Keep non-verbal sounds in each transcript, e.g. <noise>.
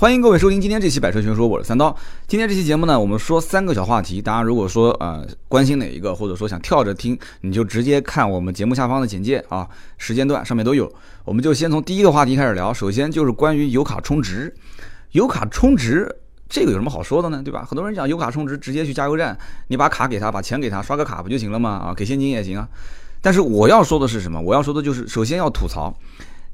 欢迎各位收听今天这期《百车全说》，我是三刀。今天这期节目呢，我们说三个小话题。大家如果说呃关心哪一个，或者说想跳着听，你就直接看我们节目下方的简介啊，时间段上面都有。我们就先从第一个话题开始聊。首先就是关于油卡充值，油卡充值这个有什么好说的呢？对吧？很多人讲油卡充值，直接去加油站，你把卡给他，把钱给他，刷个卡不就行了吗？啊，给现金也行啊。但是我要说的是什么？我要说的就是首先要吐槽，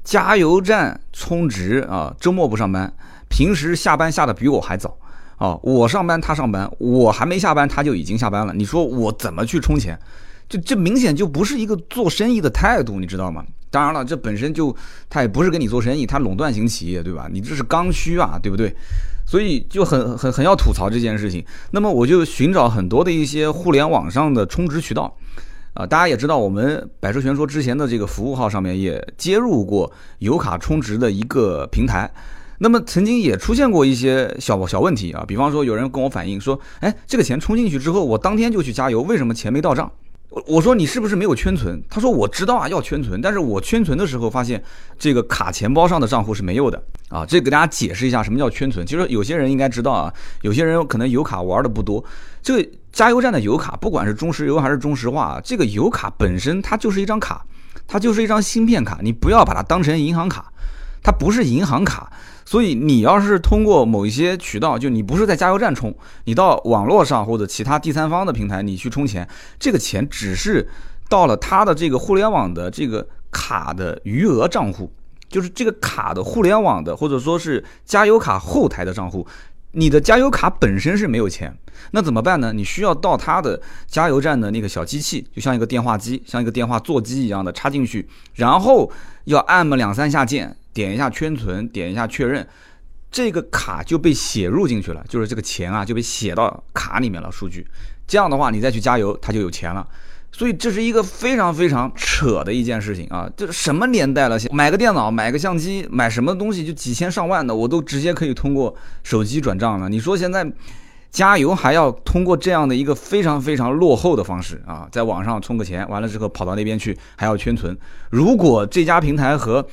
加油站充值啊，周末不上班。平时下班下的比我还早，啊，我上班他上班，我还没下班他就已经下班了。你说我怎么去充钱？就这明显就不是一个做生意的态度，你知道吗？当然了，这本身就他也不是跟你做生意，他垄断型企业，对吧？你这是刚需啊，对不对？所以就很很很要吐槽这件事情。那么我就寻找很多的一些互联网上的充值渠道，啊，大家也知道，我们百车全说之前的这个服务号上面也接入过油卡充值的一个平台。那么曾经也出现过一些小小问题啊，比方说有人跟我反映说，哎，这个钱充进去之后，我当天就去加油，为什么钱没到账？我我说你是不是没有圈存？他说我知道啊，要圈存，但是我圈存的时候发现这个卡钱包上的账户是没有的啊。这给大家解释一下什么叫圈存。其实有些人应该知道啊，有些人可能油卡玩的不多。这个加油站的油卡，不管是中石油还是中石化，这个油卡本身它就是一张卡，它就是一张芯片卡，你不要把它当成银行卡，它不是银行卡。所以你要是通过某一些渠道，就你不是在加油站充，你到网络上或者其他第三方的平台，你去充钱，这个钱只是到了他的这个互联网的这个卡的余额账户，就是这个卡的互联网的或者说是加油卡后台的账户，你的加油卡本身是没有钱，那怎么办呢？你需要到他的加油站的那个小机器，就像一个电话机，像一个电话座机一样的插进去，然后要按么两三下键。点一下圈存，点一下确认，这个卡就被写入进去了，就是这个钱啊就被写到卡里面了。数据这样的话，你再去加油，它就有钱了。所以这是一个非常非常扯的一件事情啊！这什么年代了？买个电脑，买个相机，买什么东西就几千上万的，我都直接可以通过手机转账了。你说现在加油还要通过这样的一个非常非常落后的方式啊，在网上充个钱，完了之后跑到那边去还要圈存。如果这家平台和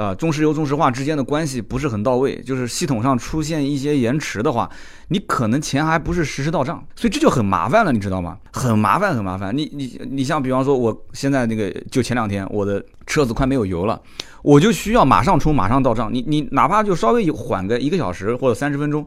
呃，中石油、中石化之间的关系不是很到位，就是系统上出现一些延迟的话，你可能钱还不是实时到账，所以这就很麻烦了，你知道吗？很麻烦，很麻烦。你你你像比方说，我现在那个就前两天我的车子快没有油了，我就需要马上充，马上到账。你你哪怕就稍微缓个一个小时或者三十分钟，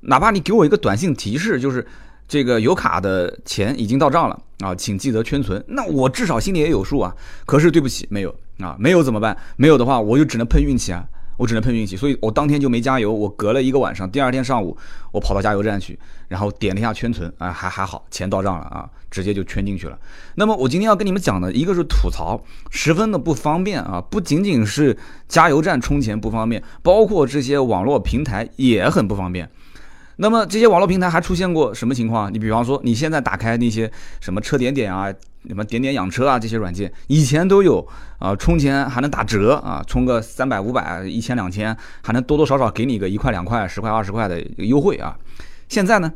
哪怕你给我一个短信提示，就是这个油卡的钱已经到账了啊，请记得圈存，那我至少心里也有数啊。可是对不起，没有。啊，没有怎么办？没有的话，我就只能碰运气啊，我只能碰运气。所以我当天就没加油，我隔了一个晚上，第二天上午我跑到加油站去，然后点了一下圈存，啊，还还好，钱到账了啊，直接就圈进去了。那么我今天要跟你们讲的一个是吐槽，十分的不方便啊，不仅仅是加油站充钱不方便，包括这些网络平台也很不方便。那么这些网络平台还出现过什么情况？你比方说你现在打开那些什么车点点啊。什么点点养车啊，这些软件以前都有啊，充钱还能打折啊，充个三百、五百、一千、两千，还能多多少少给你个一块、两块、十块、二十块的优惠啊。现在呢，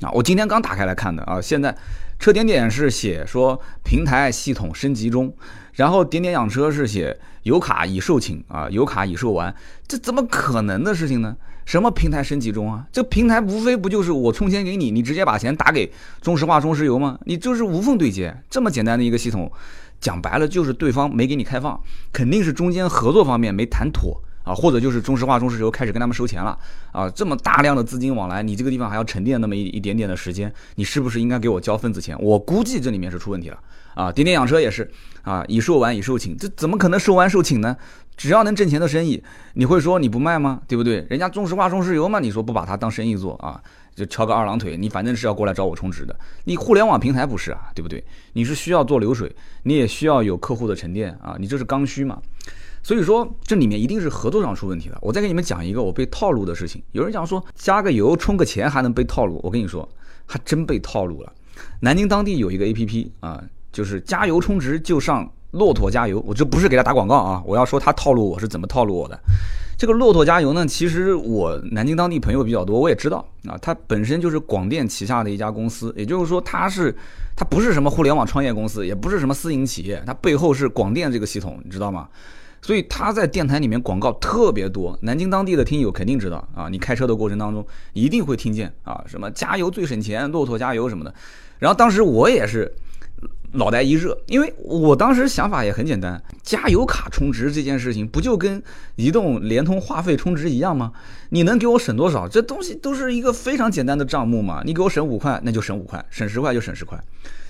啊，我今天刚打开来看的啊，现在车点点是写说平台系统升级中，然后点点养车是写油卡已售罄啊，油卡已售完，这怎么可能的事情呢？什么平台升级中啊？这平台无非不就是我充钱给你，你直接把钱打给中石化、中石油吗？你就是无缝对接，这么简单的一个系统，讲白了就是对方没给你开放，肯定是中间合作方面没谈妥啊，或者就是中石化、中石油开始跟他们收钱了啊。这么大量的资金往来，你这个地方还要沉淀那么一一点点的时间，你是不是应该给我交份子钱？我估计这里面是出问题了啊。点点养车也是啊，已售完已售罄，这怎么可能售完售罄呢？只要能挣钱的生意，你会说你不卖吗？对不对？人家中石化、中石油嘛，你说不把它当生意做啊？就翘个二郎腿，你反正是要过来找我充值的。你互联网平台不是啊？对不对？你是需要做流水，你也需要有客户的沉淀啊，你这是刚需嘛？所以说这里面一定是合作上出问题了。我再给你们讲一个我被套路的事情。有人讲说加个油充个钱还能被套路，我跟你说还真被套路了。南京当地有一个 APP 啊，就是加油充值就上。骆驼加油，我这不是给他打广告啊！我要说他套路我是怎么套路我的。这个骆驼加油呢，其实我南京当地朋友比较多，我也知道啊。它本身就是广电旗下的一家公司，也就是说它是它不是什么互联网创业公司，也不是什么私营企业，它背后是广电这个系统，你知道吗？所以他在电台里面广告特别多。南京当地的听友肯定知道啊，你开车的过程当中一定会听见啊，什么加油最省钱，骆驼加油什么的。然后当时我也是。脑袋一热，因为我当时想法也很简单，加油卡充值这件事情不就跟移动、联通话费充值一样吗？你能给我省多少？这东西都是一个非常简单的账目嘛。你给我省五块，那就省五块；省十块就省十块，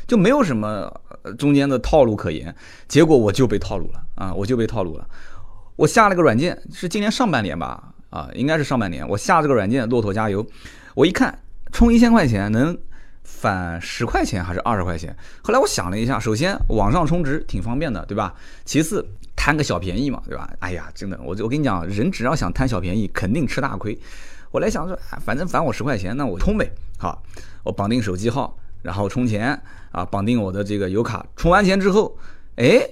就没有什么中间的套路可言。结果我就被套路了啊！我就被套路了。我下了个软件，是今年上半年吧？啊，应该是上半年。我下这个软件，骆驼加油。我一看，充一千块钱能。返十块钱还是二十块钱？后来我想了一下，首先网上充值挺方便的，对吧？其次贪个小便宜嘛，对吧？哎呀，真的，我我跟你讲，人只要想贪小便宜，肯定吃大亏。我来想说，反正返我十块钱，那我充呗。好，我绑定手机号，然后充钱啊，绑定我的这个油卡。充完钱之后，哎，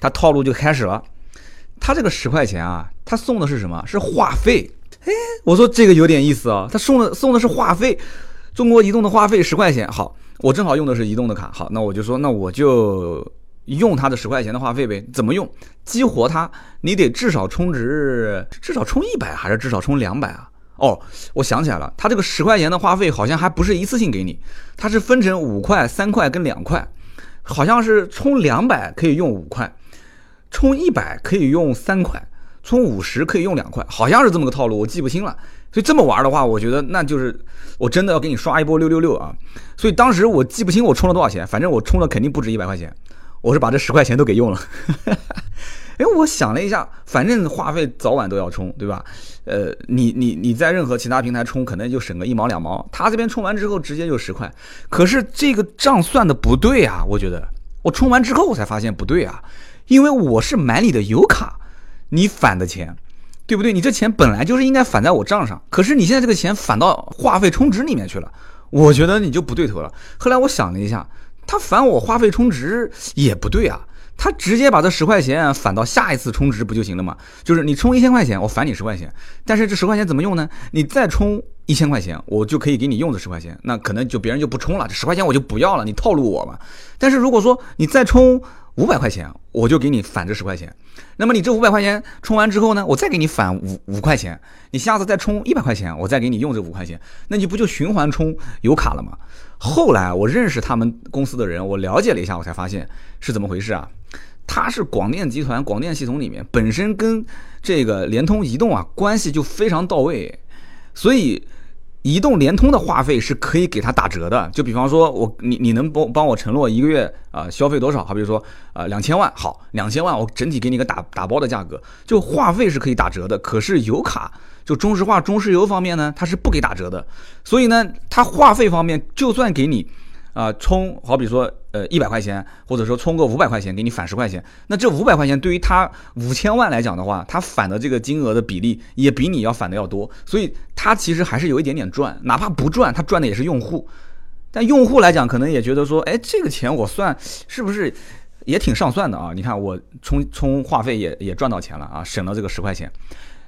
他套路就开始了。他这个十块钱啊，他送的是什么？是话费。哎，我说这个有点意思啊，他送的送的是话费。中国移动的话费十块钱，好，我正好用的是移动的卡，好，那我就说，那我就用它的十块钱的话费呗。怎么用？激活它，你得至少充值，至少充一百还是至少充两百啊？哦，我想起来了，它这个十块钱的话费好像还不是一次性给你，它是分成五块、三块跟两块，好像是充两百可以用五块，充一百可以用三块，充五十可以用两块，好像是这么个套路，我记不清了。所以这么玩的话，我觉得那就是我真的要给你刷一波六六六啊！所以当时我记不清我充了多少钱，反正我充了肯定不止一百块钱，我是把这十块钱都给用了。<laughs> 哎，我想了一下，反正话费早晚都要充，对吧？呃，你你你在任何其他平台充，可能就省个一毛两毛，他这边充完之后直接就十块。可是这个账算的不对啊！我觉得我充完之后我才发现不对啊，因为我是买你的油卡，你返的钱。对不对？你这钱本来就是应该返在我账上，可是你现在这个钱返到话费充值里面去了，我觉得你就不对头了。后来我想了一下，他返我话费充值也不对啊，他直接把这十块钱返到下一次充值不就行了吗？就是你充一千块钱，我返你十块钱，但是这十块钱怎么用呢？你再充一千块钱，我就可以给你用这十块钱，那可能就别人就不充了，这十块钱我就不要了，你套路我嘛。但是如果说你再充，五百块钱，我就给你返这十块钱。那么你这五百块钱充完之后呢，我再给你返五五块钱。你下次再充一百块钱，我再给你用这五块钱，那你不就循环充油卡了吗？后来我认识他们公司的人，我了解了一下，我才发现是怎么回事啊？他是广电集团广电系统里面本身跟这个联通、移动啊关系就非常到位，所以。移动、联通的话费是可以给他打折的，就比方说，我你你能帮帮我承诺一个月啊消费多少？好比如说啊两千万，好两千万，我整体给你个打打包的价格，就话费是可以打折的。可是油卡就中石化、中石油方面呢，它是不给打折的，所以呢，它话费方面就算给你。啊，充好比说，呃，一百块钱，或者说充个五百块钱，给你返十块钱。那这五百块钱对于他五千万来讲的话，他返的这个金额的比例也比你要返的要多，所以他其实还是有一点点赚，哪怕不赚，他赚的也是用户。但用户来讲，可能也觉得说，哎，这个钱我算是不是也挺上算的啊？你看我充充话费也也赚到钱了啊，省了这个十块钱。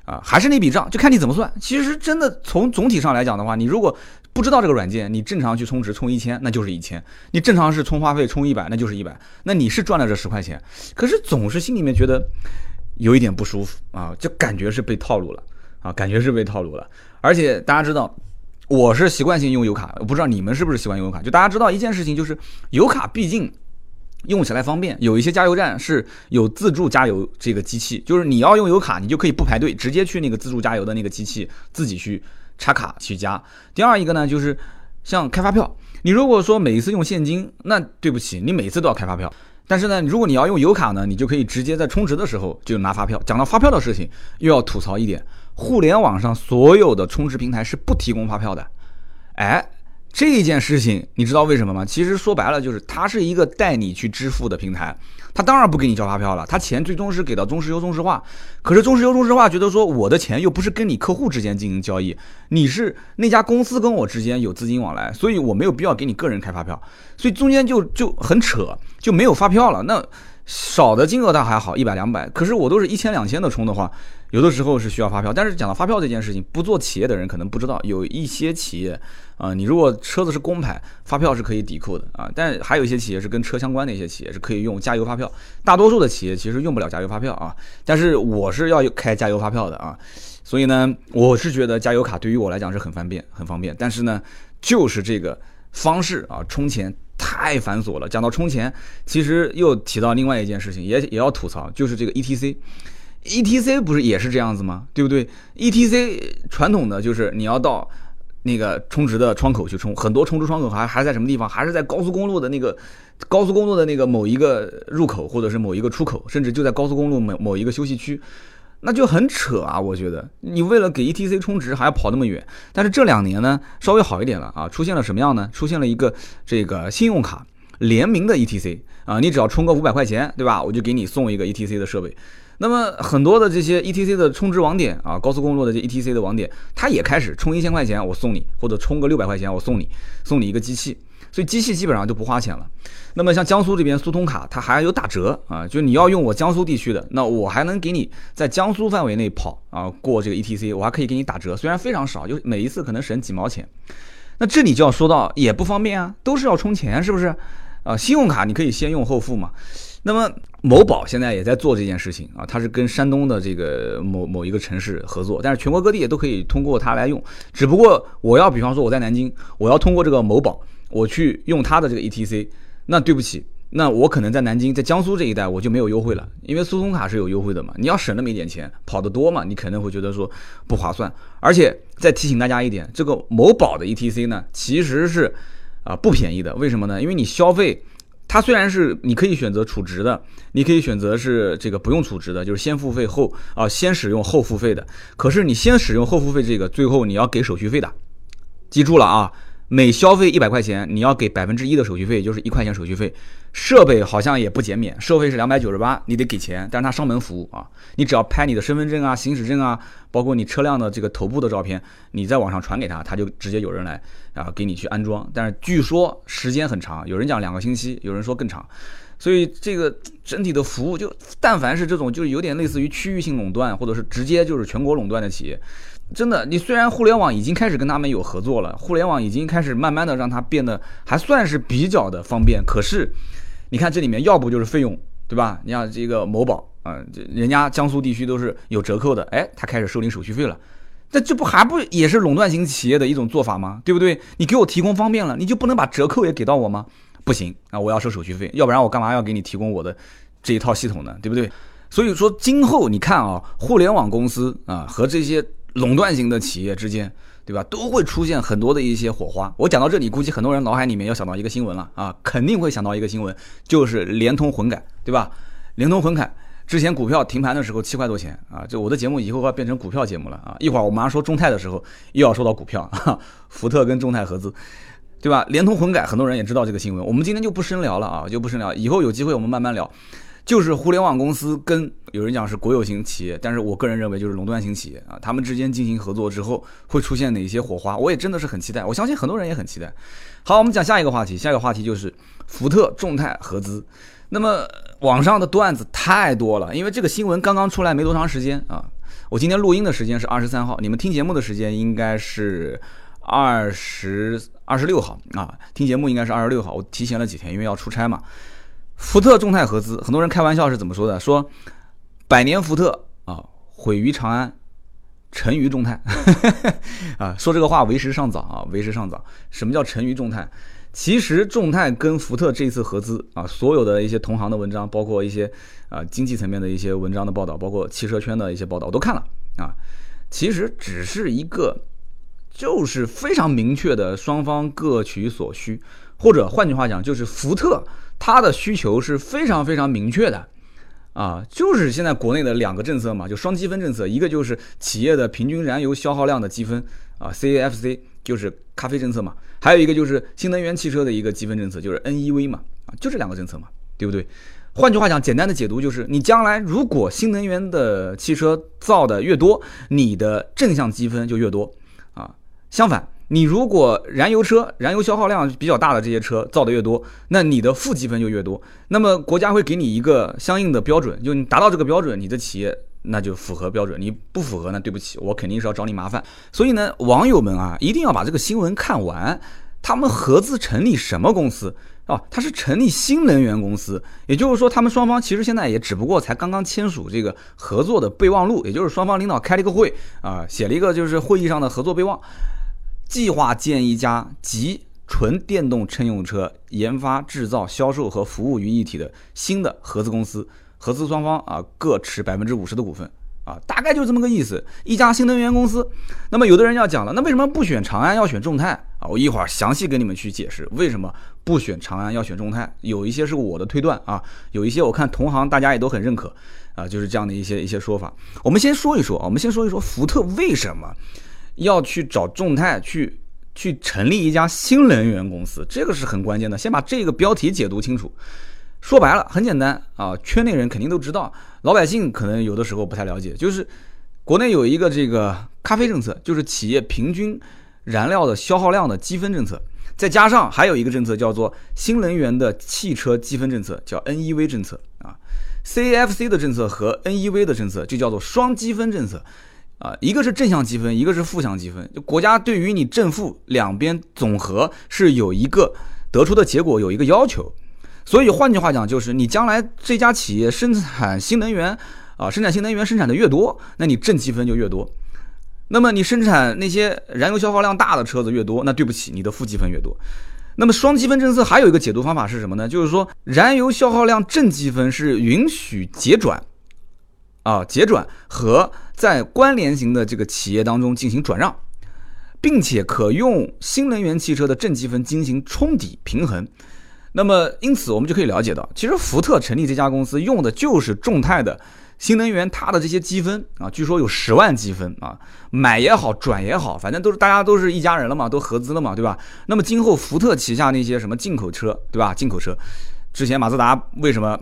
啊，还是那笔账，就看你怎么算。其实真的从总体上来讲的话，你如果不知道这个软件，你正常去充值充一千，那就是一千；你正常是充话费充一百，那就是一百。那你是赚了这十块钱，可是总是心里面觉得有一点不舒服啊，就感觉是被套路了啊，感觉是被套路了。而且大家知道，我是习惯性用油卡，我不知道你们是不是习惯用油卡。就大家知道一件事情，就是油卡毕竟。用起来方便，有一些加油站是有自助加油这个机器，就是你要用油卡，你就可以不排队，直接去那个自助加油的那个机器自己去插卡去加。第二一个呢，就是像开发票，你如果说每一次用现金，那对不起，你每次都要开发票。但是呢，如果你要用油卡呢，你就可以直接在充值的时候就拿发票。讲到发票的事情，又要吐槽一点，互联网上所有的充值平台是不提供发票的，哎。这件事情你知道为什么吗？其实说白了就是它是一个带你去支付的平台，它当然不给你交发票了，它钱最终是给到中石油、中石化。可是中石油、中石化觉得说我的钱又不是跟你客户之间进行交易，你是那家公司跟我之间有资金往来，所以我没有必要给你个人开发票，所以中间就就很扯，就没有发票了。那少的金额倒还好，一百两百。可是我都是一千两千的充的话，有的时候是需要发票。但是讲到发票这件事情，不做企业的人可能不知道，有一些企业啊，你如果车子是公牌，发票是可以抵扣的啊。但还有一些企业是跟车相关的一些企业是可以用加油发票。大多数的企业其实用不了加油发票啊。但是我是要开加油发票的啊，所以呢，我是觉得加油卡对于我来讲是很方便，很方便。但是呢，就是这个方式啊，充钱。太繁琐了。讲到充钱，其实又提到另外一件事情，也也要吐槽，就是这个 E T C，E T C 不是也是这样子吗？对不对？E T C 传统的就是你要到那个充值的窗口去充，很多充值窗口还还在什么地方？还是在高速公路的那个高速公路的那个某一个入口，或者是某一个出口，甚至就在高速公路某某一个休息区。那就很扯啊！我觉得你为了给 E T C 充值还要跑那么远。但是这两年呢，稍微好一点了啊，出现了什么样呢？出现了一个这个信用卡联名的 E T C 啊，你只要充个五百块钱，对吧？我就给你送一个 E T C 的设备。那么很多的这些 E T C 的充值网点啊，高速公路的这 E T C 的网点，它也开始充一千块钱我送你，或者充个六百块钱我送你，送你一个机器。所以机器基本上就不花钱了。那么像江苏这边苏通卡，它还有打折啊，就你要用我江苏地区的，那我还能给你在江苏范围内跑啊，过这个 ETC，我还可以给你打折，虽然非常少，就每一次可能省几毛钱。那这里就要说到也不方便啊，都是要充钱，是不是？啊，信用卡你可以先用后付嘛。那么某宝现在也在做这件事情啊，它是跟山东的这个某某一个城市合作，但是全国各地也都可以通过它来用。只不过我要比方说我在南京，我要通过这个某宝。我去用它的这个 ETC，那对不起，那我可能在南京，在江苏这一带我就没有优惠了，因为苏通卡是有优惠的嘛。你要省那么一点钱，跑得多嘛，你可能会觉得说不划算。而且再提醒大家一点，这个某宝的 ETC 呢，其实是啊不便宜的。为什么呢？因为你消费，它虽然是你可以选择储值的，你可以选择是这个不用储值的，就是先付费后啊先使用后付费的。可是你先使用后付费这个，最后你要给手续费的，记住了啊。每消费一百块钱，你要给百分之一的手续费，就是一块钱手续费。设备好像也不减免，收费是两百九十八，你得给钱。但是它上门服务啊，你只要拍你的身份证啊、行驶证啊，包括你车辆的这个头部的照片，你在网上传给他，他就直接有人来啊给你去安装。但是据说时间很长，有人讲两个星期，有人说更长。所以这个整体的服务，就但凡是这种，就是有点类似于区域性垄断，或者是直接就是全国垄断的企业。真的，你虽然互联网已经开始跟他们有合作了，互联网已经开始慢慢的让它变得还算是比较的方便，可是，你看这里面要不就是费用，对吧？你像这个某宝啊，人家江苏地区都是有折扣的，哎，他开始收你手续费了，那这不还不也是垄断型企业的一种做法吗？对不对？你给我提供方便了，你就不能把折扣也给到我吗？不行啊，我要收手续费，要不然我干嘛要给你提供我的这一套系统呢？对不对？所以说今后你看啊，互联网公司啊和这些。垄断型的企业之间，对吧？都会出现很多的一些火花。我讲到这里，估计很多人脑海里面要想到一个新闻了啊，肯定会想到一个新闻，就是联通混改，对吧？联通混改之前股票停盘的时候七块多钱啊，就我的节目以后要变成股票节目了啊。一会儿我马上说中泰的时候，又要说到股票，福特跟中泰合资，对吧？联通混改，很多人也知道这个新闻，我们今天就不深聊了啊，就不深聊，以后有机会我们慢慢聊。就是互联网公司跟有人讲是国有型企业，但是我个人认为就是垄断型企业啊，他们之间进行合作之后会出现哪些火花，我也真的是很期待，我相信很多人也很期待。好，我们讲下一个话题，下一个话题就是福特众泰合资。那么网上的段子太多了，因为这个新闻刚刚出来没多长时间啊，我今天录音的时间是二十三号，你们听节目的时间应该是二十二十六号啊，听节目应该是二十六号，我提前了几天，因为要出差嘛。福特众泰合资，很多人开玩笑是怎么说的？说百年福特啊，毁于长安，沉于众泰 <laughs> 啊。说这个话为时尚早啊，为时尚早。什么叫沉于众泰？其实众泰跟福特这次合资啊，所有的一些同行的文章，包括一些啊经济层面的一些文章的报道，包括汽车圈的一些报道，我都看了啊。其实只是一个，就是非常明确的双方各取所需，或者换句话讲，就是福特。它的需求是非常非常明确的，啊，就是现在国内的两个政策嘛，就双积分政策，一个就是企业的平均燃油消耗量的积分啊，CAFC 就是咖啡政策嘛，还有一个就是新能源汽车的一个积分政策，就是 NEV 嘛，啊，就这两个政策嘛，对不对？换句话讲，简单的解读就是，你将来如果新能源的汽车造的越多，你的正向积分就越多，相反，你如果燃油车燃油消耗量比较大的这些车造的越多，那你的负积分就越多。那么国家会给你一个相应的标准，就你达到这个标准，你的企业那就符合标准；你不符合，那对不起，我肯定是要找你麻烦。所以呢，网友们啊，一定要把这个新闻看完。他们合资成立什么公司啊？他是成立新能源公司，也就是说，他们双方其实现在也只不过才刚刚签署这个合作的备忘录，也就是双方领导开了一个会啊，写了一个就是会议上的合作备忘，计划建一家集纯电动乘用车研发、制造、销售和服务于一体的新的合资公司，合资双方啊各持百分之五十的股份。啊，大概就这么个意思，一家新能源公司。那么有的人要讲了，那为什么不选长安，要选众泰啊？我一会儿详细跟你们去解释为什么不选长安，要选众泰。有一些是我的推断啊，有一些我看同行大家也都很认可啊，就是这样的一些一些说法。我们先说一说啊，我们先说一说福特为什么要去找众泰去去成立一家新能源公司，这个是很关键的。先把这个标题解读清楚。说白了，很简单啊，圈内人肯定都知道，老百姓可能有的时候不太了解，就是国内有一个这个咖啡政策，就是企业平均燃料的消耗量的积分政策，再加上还有一个政策叫做新能源的汽车积分政策，叫 NEV 政策啊 CFC 的政策和 NEV 的政策就叫做双积分政策啊，一个是正向积分，一个是负向积分，就国家对于你正负两边总和是有一个得出的结果有一个要求。所以换句话讲，就是你将来这家企业生产新能源，啊，生产新能源生产的越多，那你正积分就越多。那么你生产那些燃油消耗量大的车子越多，那对不起，你的负积分越多。那么双积分政策还有一个解读方法是什么呢？就是说燃油消耗量正积分是允许结转，啊，结转和在关联型的这个企业当中进行转让，并且可用新能源汽车的正积分进行冲抵平衡。那么，因此我们就可以了解到，其实福特成立这家公司用的就是众泰的新能源，它的这些积分啊，据说有十万积分啊，买也好，转也好，反正都是大家都是一家人了嘛，都合资了嘛，对吧？那么今后福特旗下那些什么进口车，对吧？进口车，之前马自达为什么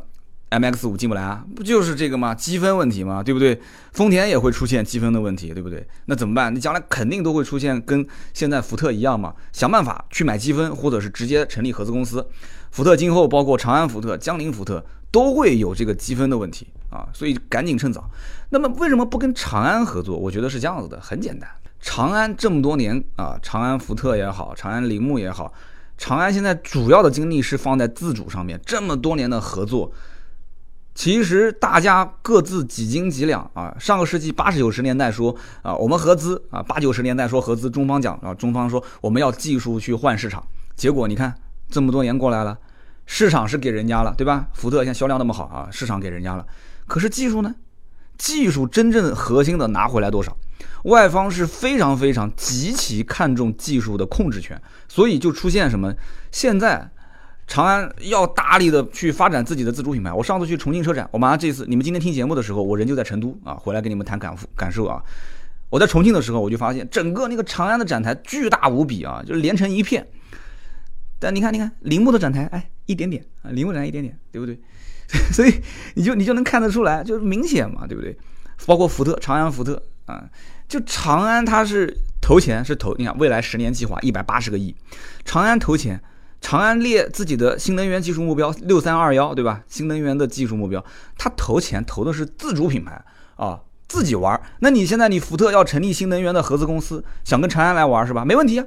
？M X 五进不来啊，不就是这个吗？积分问题吗？对不对？丰田也会出现积分的问题，对不对？那怎么办？你将来肯定都会出现跟现在福特一样嘛，想办法去买积分，或者是直接成立合资公司。福特今后包括长安福特、江铃福特都会有这个积分的问题啊，所以赶紧趁早。那么为什么不跟长安合作？我觉得是这样子的，很简单。长安这么多年啊，长安福特也好，长安铃木也好，长安现在主要的精力是放在自主上面，这么多年的合作。其实大家各自几斤几两啊？上个世纪八十九十年代说啊，我们合资啊，八九十年代说合资，中方讲啊，中方说我们要技术去换市场。结果你看这么多年过来了，市场是给人家了，对吧？福特现在销量那么好啊，市场给人家了。可是技术呢？技术真正核心的拿回来多少？外方是非常非常极其看重技术的控制权，所以就出现什么现在。长安要大力的去发展自己的自主品牌。我上次去重庆车展，我马上这次你们今天听节目的时候，我人就在成都啊，回来跟你们谈感感受啊。我在重庆的时候，我就发现整个那个长安的展台巨大无比啊，就是连成一片。但你看，你看铃木的展台，哎，一点点啊，铃木展一点点，对不对？<laughs> 所以你就你就能看得出来，就是明显嘛，对不对？包括福特，长安福特啊，就长安它是投钱是投，你看未来十年计划一百八十个亿，长安投钱。长安列自己的新能源技术目标六三二幺，对吧？新能源的技术目标，他投钱投的是自主品牌啊，自己玩。那你现在你福特要成立新能源的合资公司，想跟长安来玩是吧？没问题啊，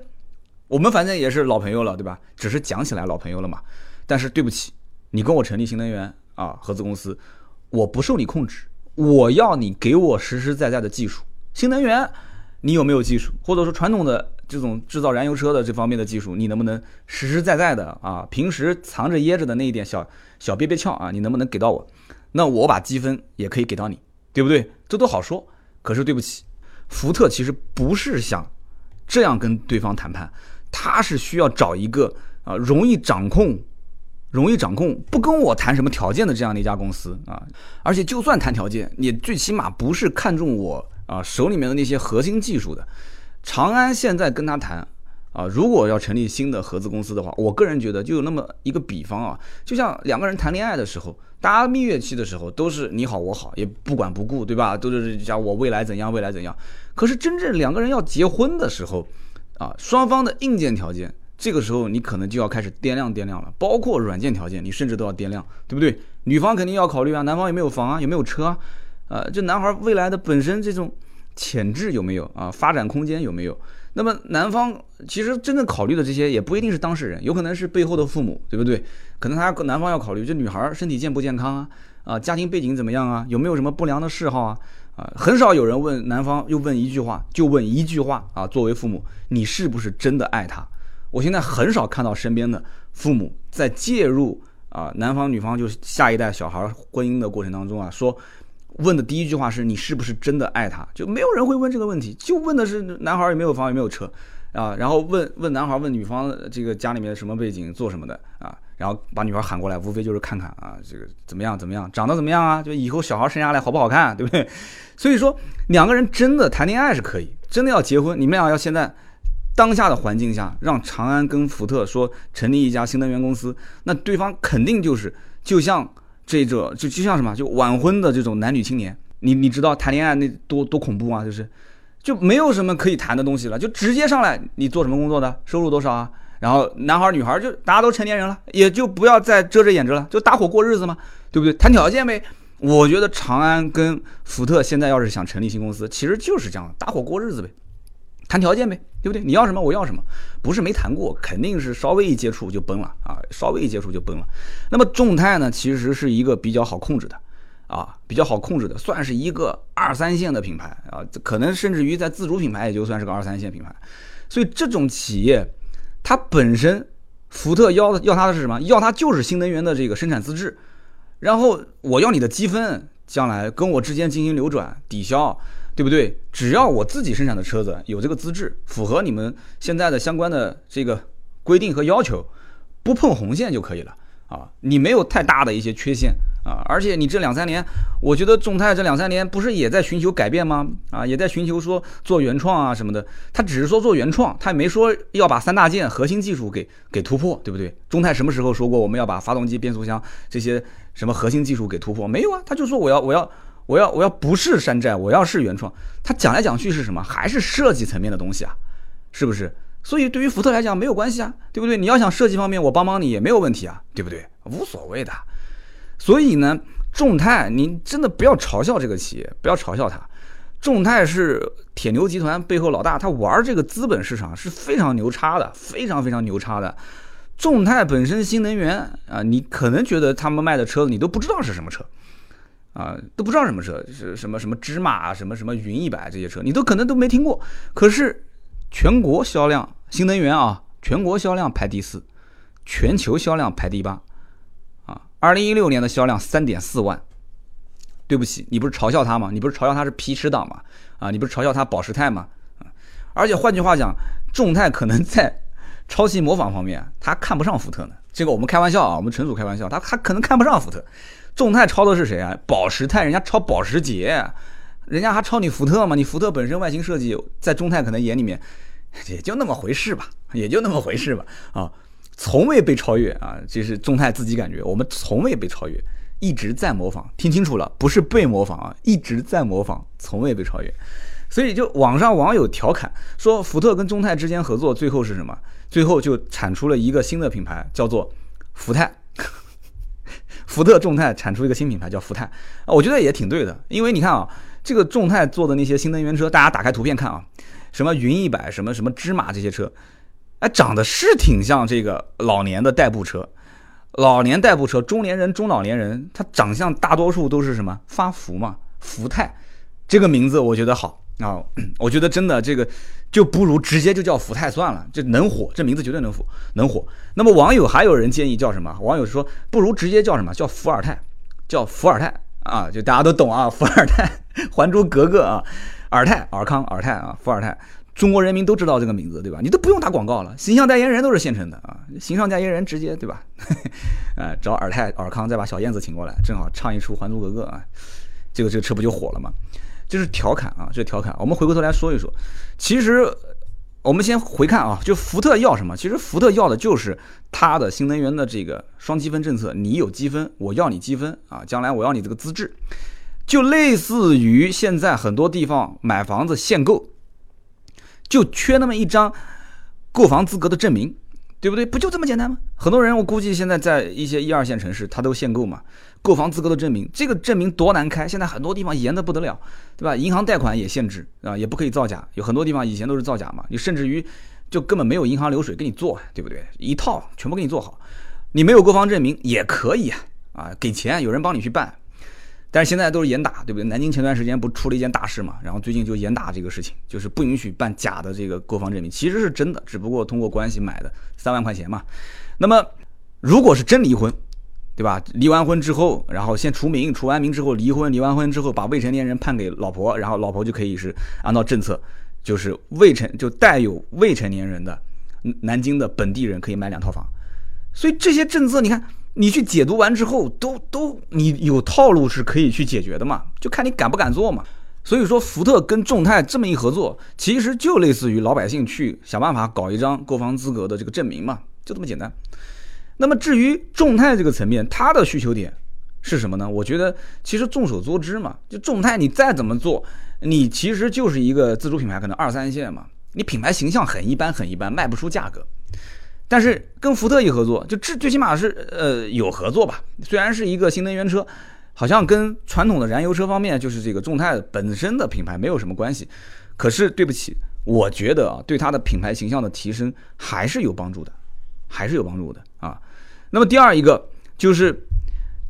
我们反正也是老朋友了，对吧？只是讲起来老朋友了嘛。但是对不起，你跟我成立新能源啊合资公司，我不受你控制，我要你给我实实在在的技术。新能源，你有没有技术？或者说传统的？这种制造燃油车的这方面的技术，你能不能实实在在的啊？平时藏着掖着的那一点小小憋憋窍啊，你能不能给到我？那我把积分也可以给到你，对不对？这都好说。可是对不起，福特其实不是想这样跟对方谈判，他是需要找一个啊容易掌控、容易掌控，不跟我谈什么条件的这样的一家公司啊。而且就算谈条件，你最起码不是看中我啊手里面的那些核心技术的。长安现在跟他谈，啊，如果要成立新的合资公司的话，我个人觉得就有那么一个比方啊，就像两个人谈恋爱的时候，大家蜜月期的时候都是你好我好，也不管不顾，对吧？都是讲我未来怎样，未来怎样。可是真正两个人要结婚的时候，啊，双方的硬件条件，这个时候你可能就要开始掂量掂量了，包括软件条件，你甚至都要掂量，对不对？女方肯定要考虑啊，男方有没有房啊，有没有车啊？呃，这男孩未来的本身这种潜质有没有啊？发展空间有没有？那么男方其实真正考虑的这些也不一定是当事人，有可能是背后的父母，对不对？可能他男方要考虑这女孩身体健不健康啊？啊，家庭背景怎么样啊？有没有什么不良的嗜好啊？啊，很少有人问男方又问一句话，就问一句话啊。作为父母，你是不是真的爱他？我现在很少看到身边的父母在介入啊，男方女方就是下一代小孩婚姻的过程当中啊，说。问的第一句话是你是不是真的爱他？就没有人会问这个问题，就问的是男孩有没有房有没有车啊？然后问问男孩问女方这个家里面什么背景做什么的啊？然后把女孩喊过来，无非就是看看啊这个怎么样怎么样，长得怎么样啊？就以后小孩生下来好不好看，对不对？所以说两个人真的谈恋爱是可以，真的要结婚，你们俩要现在当下的环境下让长安跟福特说成立一家新能源公司，那对方肯定就是就像。这这就就像什么，就晚婚的这种男女青年，你你知道谈恋爱那多多恐怖啊，就是就没有什么可以谈的东西了，就直接上来你做什么工作的，收入多少啊？然后男孩女孩就大家都成年人了，也就不要再遮着掩着了，就搭伙过日子嘛，对不对？谈条件呗。我觉得长安跟福特现在要是想成立新公司，其实就是这样，搭伙过日子呗。谈条件呗，对不对？你要什么我要什么，不是没谈过，肯定是稍微一接触就崩了啊，稍微一接触就崩了。那么众泰呢，其实是一个比较好控制的，啊，比较好控制的，算是一个二三线的品牌啊，可能甚至于在自主品牌也就算是个二三线品牌。所以这种企业，它本身，福特要的要它的是什么？要它就是新能源的这个生产资质，然后我要你的积分，将来跟我之间进行流转抵消。对不对？只要我自己生产的车子有这个资质，符合你们现在的相关的这个规定和要求，不碰红线就可以了啊！你没有太大的一些缺陷啊！而且你这两三年，我觉得众泰这两三年不是也在寻求改变吗？啊，也在寻求说做原创啊什么的。他只是说做原创，他也没说要把三大件核心技术给给突破，对不对？众泰什么时候说过我们要把发动机、变速箱这些什么核心技术给突破？没有啊，他就说我要我要。我要我要不是山寨，我要是原创。他讲来讲去是什么？还是设计层面的东西啊，是不是？所以对于福特来讲没有关系啊，对不对？你要想设计方面我帮帮你也没有问题啊，对不对？无所谓的。所以呢，众泰，你真的不要嘲笑这个企业，不要嘲笑它。众泰是铁牛集团背后老大，他玩这个资本市场是非常牛叉的，非常非常牛叉的。众泰本身新能源啊，你可能觉得他们卖的车你都不知道是什么车。啊，都不知道什么车是什么什么芝麻啊，什么什么云一百这些车，你都可能都没听过。可是全国销量新能源啊，全国销量排第四，全球销量排第八。啊，二零一六年的销量三点四万。对不起，你不是嘲笑他吗？你不是嘲笑他是皮尺党吗？啊，你不是嘲笑他保时泰吗？啊，而且换句话讲，众泰可能在抄袭模仿方面，他看不上福特呢。这个我们开玩笑啊，我们纯属开玩笑，他他可能看不上福特。众泰抄的是谁啊？保时泰，人家抄保时捷，人家还抄你福特吗？你福特本身外形设计，在众泰可能眼里面也就那么回事吧，也就那么回事吧。啊，从未被超越啊，这是众泰自己感觉，我们从未被超越，一直在模仿。听清楚了，不是被模仿啊，一直在模仿，从未被超越。所以就网上网友调侃说，福特跟众泰之间合作，最后是什么？最后就产出了一个新的品牌，叫做福泰。福特众泰产出一个新品牌叫福泰，啊，我觉得也挺对的，因为你看啊，这个众泰做的那些新能源车，大家打开图片看啊，什么云一百，什么什么芝麻这些车，哎，长得是挺像这个老年的代步车，老年代步车，中年人、中老年人，他长相大多数都是什么发福嘛，福泰，这个名字我觉得好。啊，<clears throat> 我觉得真的这个就不如直接就叫福泰算了，这能火，这名字绝对能火，能火。那么网友还有人建议叫什么？网友说不如直接叫什么叫伏尔泰，叫伏尔泰啊，就大家都懂啊，伏尔泰，<laughs>《还珠格格》啊，尔泰、尔康、尔泰啊，伏尔泰，中国人民都知道这个名字，对吧？你都不用打广告了，形象代言人都是现成的啊，形象代言人直接对吧？呃，<laughs> 找尔泰、尔康，再把小燕子请过来，正好唱一出《还珠格格》啊，这个这个车不就火了吗？就是调侃啊，这是调侃。我们回过头来说一说，其实我们先回看啊，就福特要什么？其实福特要的就是它的新能源的这个双积分政策。你有积分，我要你积分啊，将来我要你这个资质，就类似于现在很多地方买房子限购，就缺那么一张购房资格的证明，对不对？不就这么简单吗？很多人我估计现在在一些一二线城市，他都限购嘛，购房资格的证明，这个证明多难开，现在很多地方严的不得了，对吧？银行贷款也限制啊，也不可以造假，有很多地方以前都是造假嘛，你甚至于就根本没有银行流水给你做，对不对？一套全部给你做好，你没有购房证明也可以啊，啊，给钱有人帮你去办。但是现在都是严打，对不对？南京前段时间不出了一件大事嘛，然后最近就严打这个事情，就是不允许办假的这个购房证明，其实是真的，只不过通过关系买的三万块钱嘛。那么如果是真离婚，对吧？离完婚之后，然后先除名，除完名之后离婚，离完婚之后把未成年人判给老婆，然后老婆就可以是按照政策，就是未成就带有未成年人的南京的本地人可以买两套房。所以这些政策，你看。你去解读完之后，都都你有套路是可以去解决的嘛？就看你敢不敢做嘛。所以说，福特跟众泰这么一合作，其实就类似于老百姓去想办法搞一张购房资格的这个证明嘛，就这么简单。那么至于众泰这个层面，它的需求点是什么呢？我觉得其实众所周知嘛，就众泰你再怎么做，你其实就是一个自主品牌，可能二三线嘛，你品牌形象很一般很一般，卖不出价格。但是跟福特一合作，就至最起码是呃有合作吧。虽然是一个新能源车，好像跟传统的燃油车方面，就是这个众泰本身的品牌没有什么关系。可是对不起，我觉得啊，对它的品牌形象的提升还是有帮助的，还是有帮助的啊。那么第二一个就是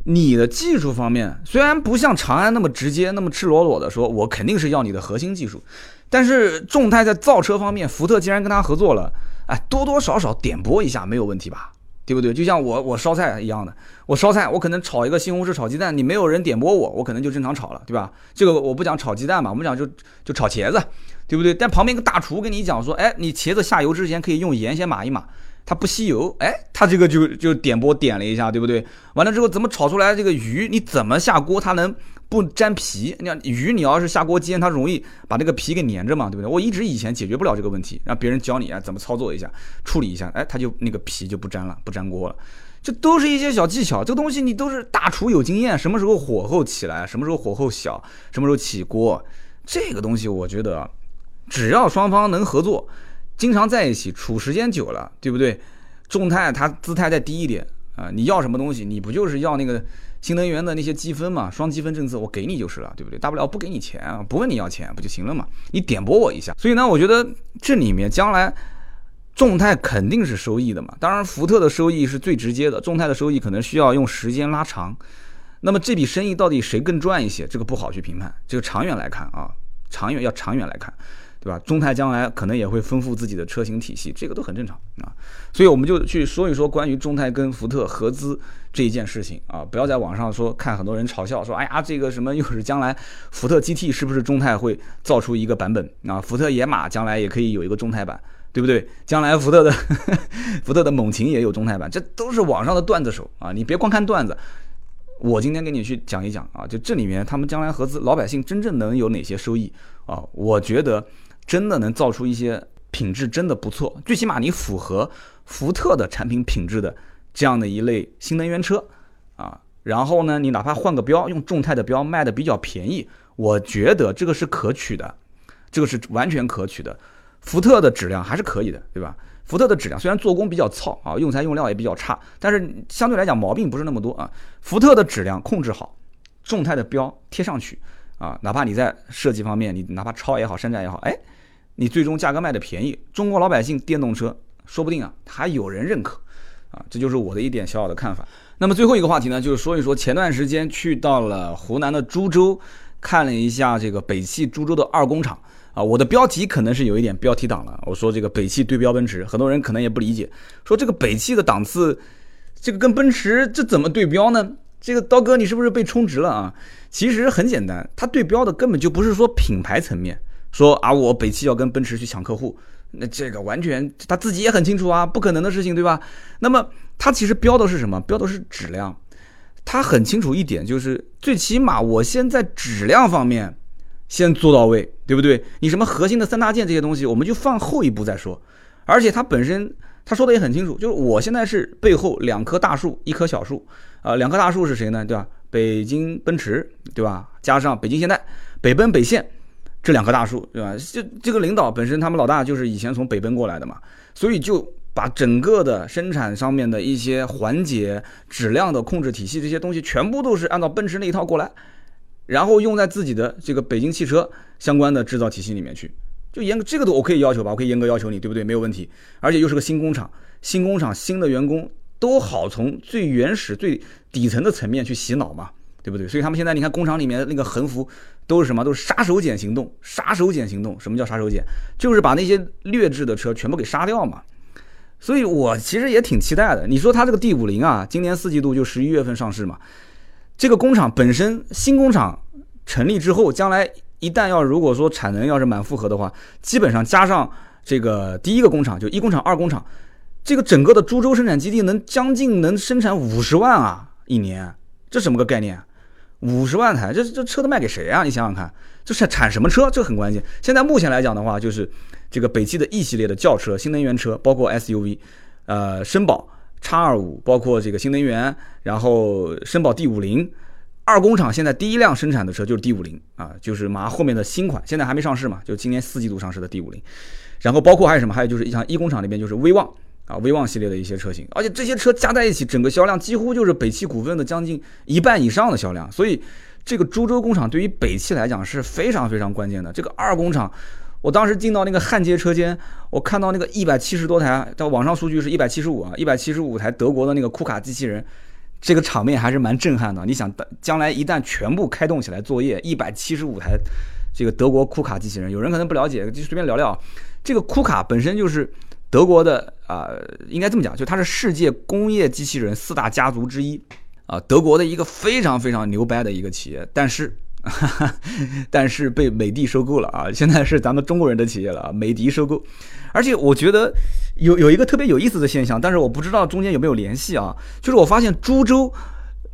你的技术方面，虽然不像长安那么直接、那么赤裸裸的说，我肯定是要你的核心技术，但是众泰在造车方面，福特既然跟他合作了。哎，多多少少点拨一下没有问题吧，对不对？就像我我烧菜一样的，我烧菜我可能炒一个西红柿炒鸡蛋，你没有人点拨我，我可能就正常炒了，对吧？这个我不讲炒鸡蛋嘛，我们讲就就炒茄子，对不对？但旁边一个大厨跟你讲说，哎，你茄子下油之前可以用盐先码一码，它不吸油，哎，它这个就就点拨点了一下，对不对？完了之后怎么炒出来这个鱼？你怎么下锅它能？不粘皮，你看鱼，你要是下锅煎，它容易把这个皮给粘着嘛，对不对？我一直以前解决不了这个问题，让别人教你啊，怎么操作一下，处理一下，哎，它就那个皮就不粘了，不粘锅了。这都是一些小技巧，这个东西你都是大厨有经验，什么时候火候起来，什么时候火候小，什么时候起锅，这个东西我觉得，只要双方能合作，经常在一起处时间久了，对不对？众泰它姿态再低一点啊，你要什么东西，你不就是要那个？新能源的那些积分嘛，双积分政策我给你就是了，对不对？大不了不给你钱啊，不问你要钱不就行了嘛？你点拨我一下。所以呢，我觉得这里面将来众泰肯定是收益的嘛。当然，福特的收益是最直接的，众泰的收益可能需要用时间拉长。那么这笔生意到底谁更赚一些？这个不好去评判。这个长远来看啊，长远要长远来看。对吧？中泰将来可能也会丰富自己的车型体系，这个都很正常啊。所以我们就去说一说关于中泰跟福特合资这一件事情啊。不要在网上说看很多人嘲笑说，哎呀，这个什么又是将来福特 GT 是不是中泰会造出一个版本啊？福特野马将来也可以有一个中泰版，对不对？将来福特的 <laughs> 福特的猛禽也有中泰版，这都是网上的段子手啊。你别光看段子，我今天给你去讲一讲啊。就这里面他们将来合资，老百姓真正能有哪些收益啊？我觉得。真的能造出一些品质真的不错，最起码你符合福特的产品品质的这样的一类新能源车啊。然后呢，你哪怕换个标，用众泰的标卖的比较便宜，我觉得这个是可取的，这个是完全可取的。福特的质量还是可以的，对吧？福特的质量虽然做工比较糙啊，用材用料也比较差，但是相对来讲毛病不是那么多啊。福特的质量控制好，众泰的标贴上去啊，哪怕你在设计方面，你哪怕超也好，山寨也好，哎。你最终价格卖的便宜，中国老百姓电动车说不定啊还有人认可，啊，这就是我的一点小小的看法。那么最后一个话题呢，就是说一说前段时间去到了湖南的株洲，看了一下这个北汽株洲的二工厂啊。我的标题可能是有一点标题党了，我说这个北汽对标奔驰，很多人可能也不理解，说这个北汽的档次，这个跟奔驰这怎么对标呢？这个刀哥你是不是被充值了啊？其实很简单，它对标的根本就不是说品牌层面。说啊，我北汽要跟奔驰去抢客户，那这个完全他自己也很清楚啊，不可能的事情，对吧？那么他其实标的是什么？标的是质量。他很清楚一点，就是最起码我先在质量方面先做到位，对不对？你什么核心的三大件这些东西，我们就放后一步再说。而且他本身他说的也很清楚，就是我现在是背后两棵大树，一棵小树，啊，两棵大树是谁呢？对吧？北京奔驰，对吧？加上北京现代、北奔、北线。这两棵大树，对吧？这这个领导本身他们老大就是以前从北奔过来的嘛，所以就把整个的生产上面的一些环节、质量的控制体系这些东西，全部都是按照奔驰那一套过来，然后用在自己的这个北京汽车相关的制造体系里面去，就严格这个都我可以要求吧，我可以严格要求你，对不对？没有问题，而且又是个新工厂，新工厂新的员工都好从最原始、最底层的层面去洗脑嘛。对不对？所以他们现在你看工厂里面那个横幅都是什么？都是杀手锏行动，杀手锏行动。什么叫杀手锏？就是把那些劣质的车全部给杀掉嘛。所以我其实也挺期待的。你说它这个 D 五零啊，今年四季度就十一月份上市嘛。这个工厂本身新工厂成立之后，将来一旦要如果说产能要是满负荷的话，基本上加上这个第一个工厂就一工厂、二工厂，这个整个的株洲生产基地能将近能生产五十万啊一年，这什么个概念？五十万台，这这车都卖给谁啊？你想想看，这是产什么车？这很关键。现在目前来讲的话，就是这个北汽的 E 系列的轿车、新能源车，包括 SUV，呃，绅宝 X 二五，包括这个新能源，然后绅宝 D 五零，二工厂现在第一辆生产的车就是 D 五零啊，就是马上后面的新款，现在还没上市嘛，就今年四季度上市的 D 五零，然后包括还有什么？还有就是像一工厂那边就是威旺。啊，威旺系列的一些车型，而且这些车加在一起，整个销量几乎就是北汽股份的将近一半以上的销量。所以，这个株洲工厂对于北汽来讲是非常非常关键的。这个二工厂，我当时进到那个焊接车间，我看到那个一百七十多台，到网上数据是一百七十五啊，一百七十五台德国的那个库卡机器人，这个场面还是蛮震撼的。你想，将来一旦全部开动起来作业，一百七十五台这个德国库卡机器人，有人可能不了解，就随便聊聊。这个库卡本身就是。德国的啊，应该这么讲，就它是世界工业机器人四大家族之一啊，德国的一个非常非常牛掰的一个企业，但是，哈 <laughs> 哈但是被美的收购了啊，现在是咱们中国人的企业了啊，美的收购，而且我觉得有有一个特别有意思的现象，但是我不知道中间有没有联系啊，就是我发现株洲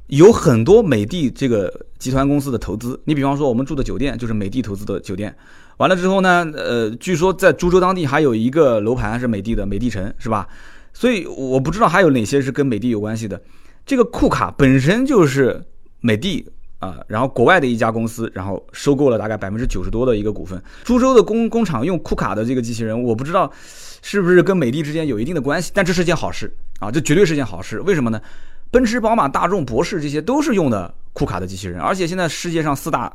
有很多美的这个集团公司的投资，你比方说我们住的酒店就是美的投资的酒店。完了之后呢，呃，据说在株洲当地还有一个楼盘是美的的，美的城是吧？所以我不知道还有哪些是跟美的有关系的。这个库卡本身就是美的啊，然后国外的一家公司，然后收购了大概百分之九十多的一个股份。株洲的工工厂用库卡的这个机器人，我不知道是不是跟美的之间有一定的关系，但这是件好事啊，这绝对是件好事。为什么呢？奔驰、宝马、大众、博世这些都是用的库卡的机器人，而且现在世界上四大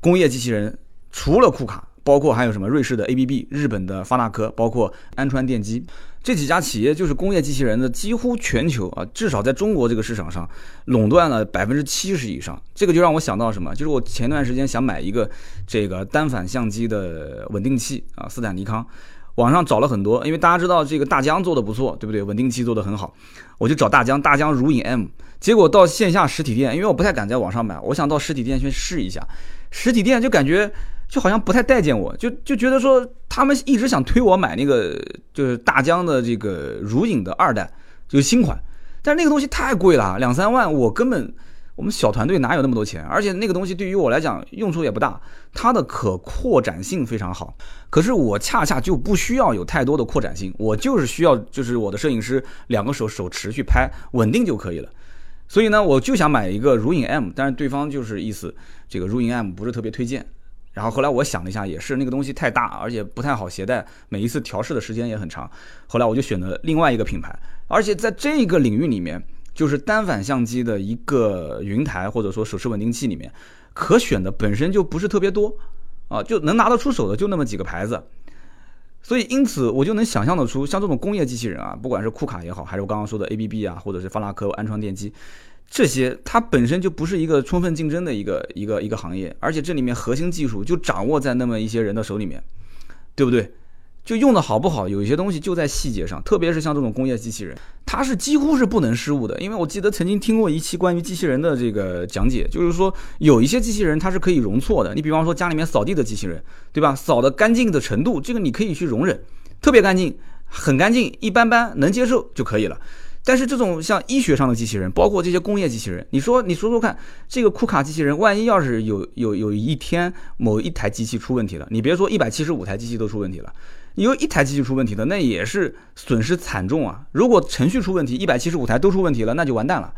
工业机器人除了库卡。包括还有什么瑞士的 ABB、日本的发那科，包括安川电机这几家企业，就是工业机器人的几乎全球啊，至少在中国这个市场上垄断了百分之七十以上。这个就让我想到什么？就是我前段时间想买一个这个单反相机的稳定器啊，斯坦尼康，网上找了很多，因为大家知道这个大疆做的不错，对不对？稳定器做的很好，我就找大疆，大疆如影 M。结果到线下实体店，因为我不太敢在网上买，我想到实体店去试一下，实体店就感觉。就好像不太待见我，就就觉得说他们一直想推我买那个就是大疆的这个如影的二代，就是新款，但是那个东西太贵了，两三万，我根本我们小团队哪有那么多钱？而且那个东西对于我来讲用处也不大，它的可扩展性非常好，可是我恰恰就不需要有太多的扩展性，我就是需要就是我的摄影师两个手手持去拍稳定就可以了，所以呢，我就想买一个如影 M，但是对方就是意思这个如影 M 不是特别推荐。然后后来我想了一下，也是那个东西太大，而且不太好携带，每一次调试的时间也很长。后来我就选择另外一个品牌，而且在这个领域里面，就是单反相机的一个云台或者说手持稳定器里面，可选的本身就不是特别多啊，就能拿得出手的就那么几个牌子。所以因此我就能想象得出，像这种工业机器人啊，不管是库卡也好，还是我刚刚说的 ABB 啊，或者是发那科、安川电机。这些它本身就不是一个充分竞争的一个一个一个行业，而且这里面核心技术就掌握在那么一些人的手里面，对不对？就用的好不好，有一些东西就在细节上，特别是像这种工业机器人，它是几乎是不能失误的。因为我记得曾经听过一期关于机器人的这个讲解，就是说有一些机器人它是可以容错的。你比方说家里面扫地的机器人，对吧？扫的干净的程度，这个你可以去容忍，特别干净，很干净，一般般，能接受就可以了。但是这种像医学上的机器人，包括这些工业机器人，你说你说说看，这个库卡机器人万一要是有有有一天某一台机器出问题了，你别说一百七十五台机器都出问题了，有一台机器出问题的，那也是损失惨重啊。如果程序出问题，一百七十五台都出问题了，那就完蛋了。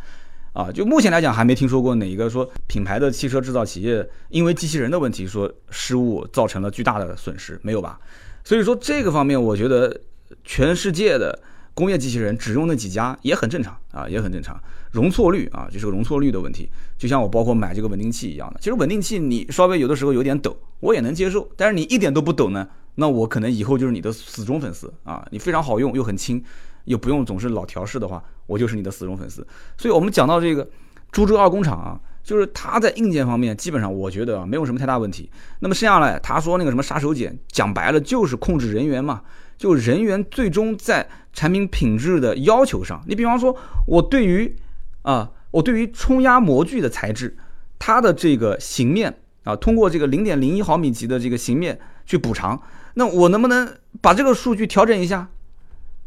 啊，就目前来讲还没听说过哪一个说品牌的汽车制造企业因为机器人的问题说失误造成了巨大的损失，没有吧？所以说这个方面，我觉得全世界的工业机器人只用那几家也很正常啊，也很正常。容错率啊，就是个容错率的问题。就像我包括买这个稳定器一样的，其实稳定器你稍微有的时候有点抖，我也能接受。但是你一点都不抖呢，那我可能以后就是你的死忠粉丝啊。你非常好用又很轻。又不用总是老调试的话，我就是你的死忠粉丝。所以，我们讲到这个株洲二工厂啊，就是它在硬件方面基本上我觉得没有什么太大问题。那么剩下来，他说那个什么杀手锏，讲白了就是控制人员嘛，就人员最终在产品品质的要求上。你比方说，我对于啊，我对于冲压模具的材质，它的这个形面啊，通过这个零点零一毫米级的这个形面去补偿，那我能不能把这个数据调整一下？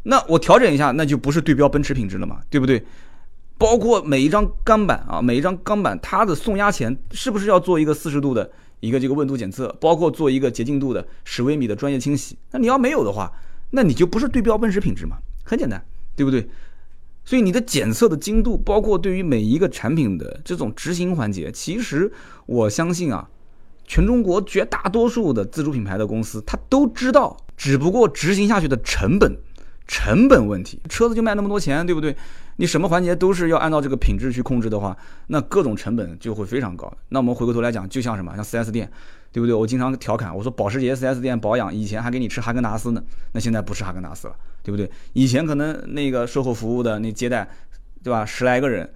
那我调整一下，那就不是对标奔驰品质了嘛，对不对？包括每一张钢板啊，每一张钢板它的送压前是不是要做一个四十度的一个这个温度检测，包括做一个洁净度的十微米的专业清洗？那你要没有的话，那你就不是对标奔驰品质嘛，很简单，对不对？所以你的检测的精度，包括对于每一个产品的这种执行环节，其实我相信啊，全中国绝大多数的自主品牌的公司，他都知道，只不过执行下去的成本。成本问题，车子就卖那么多钱，对不对？你什么环节都是要按照这个品质去控制的话，那各种成本就会非常高。那我们回过头来讲，就像什么，像 4S 店，对不对？我经常调侃，我说保时捷 4S 店保养以前还给你吃哈根达斯呢，那现在不吃哈根达斯了，对不对？以前可能那个售后服务的那接待，对吧？十来个人，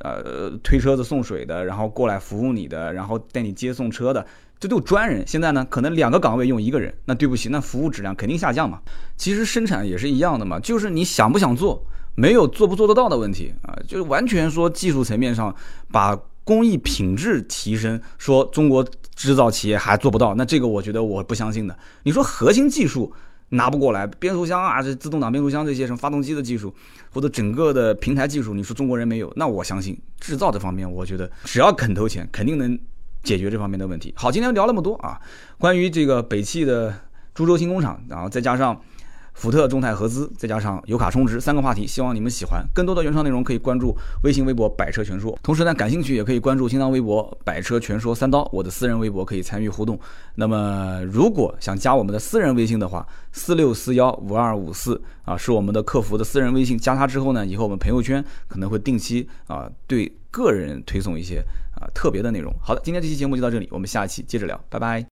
呃，推车子送水的，然后过来服务你的，然后带你接送车的。这都专人，现在呢，可能两个岗位用一个人，那对不起，那服务质量肯定下降嘛。其实生产也是一样的嘛，就是你想不想做，没有做不做得到的问题啊，就是完全说技术层面上把工艺品质提升，说中国制造企业还做不到，那这个我觉得我不相信的。你说核心技术拿不过来，变速箱啊，这自动挡变速箱这些什么发动机的技术，或者整个的平台技术，你说中国人没有，那我相信制造这方面，我觉得只要肯投钱，肯定能。解决这方面的问题。好，今天聊那么多啊，关于这个北汽的株洲新工厂，然后再加上福特众泰合资，再加上油卡充值三个话题，希望你们喜欢。更多的原创内容可以关注微信、微博“百车全说”，同时呢，感兴趣也可以关注新浪微博“百车全说三刀”，我的私人微博可以参与互动。那么，如果想加我们的私人微信的话，四六四幺五二五四啊，是我们的客服的私人微信。加他之后呢，以后我们朋友圈可能会定期啊对个人推送一些。特别的内容。好的，今天这期节目就到这里，我们下期接着聊，拜拜。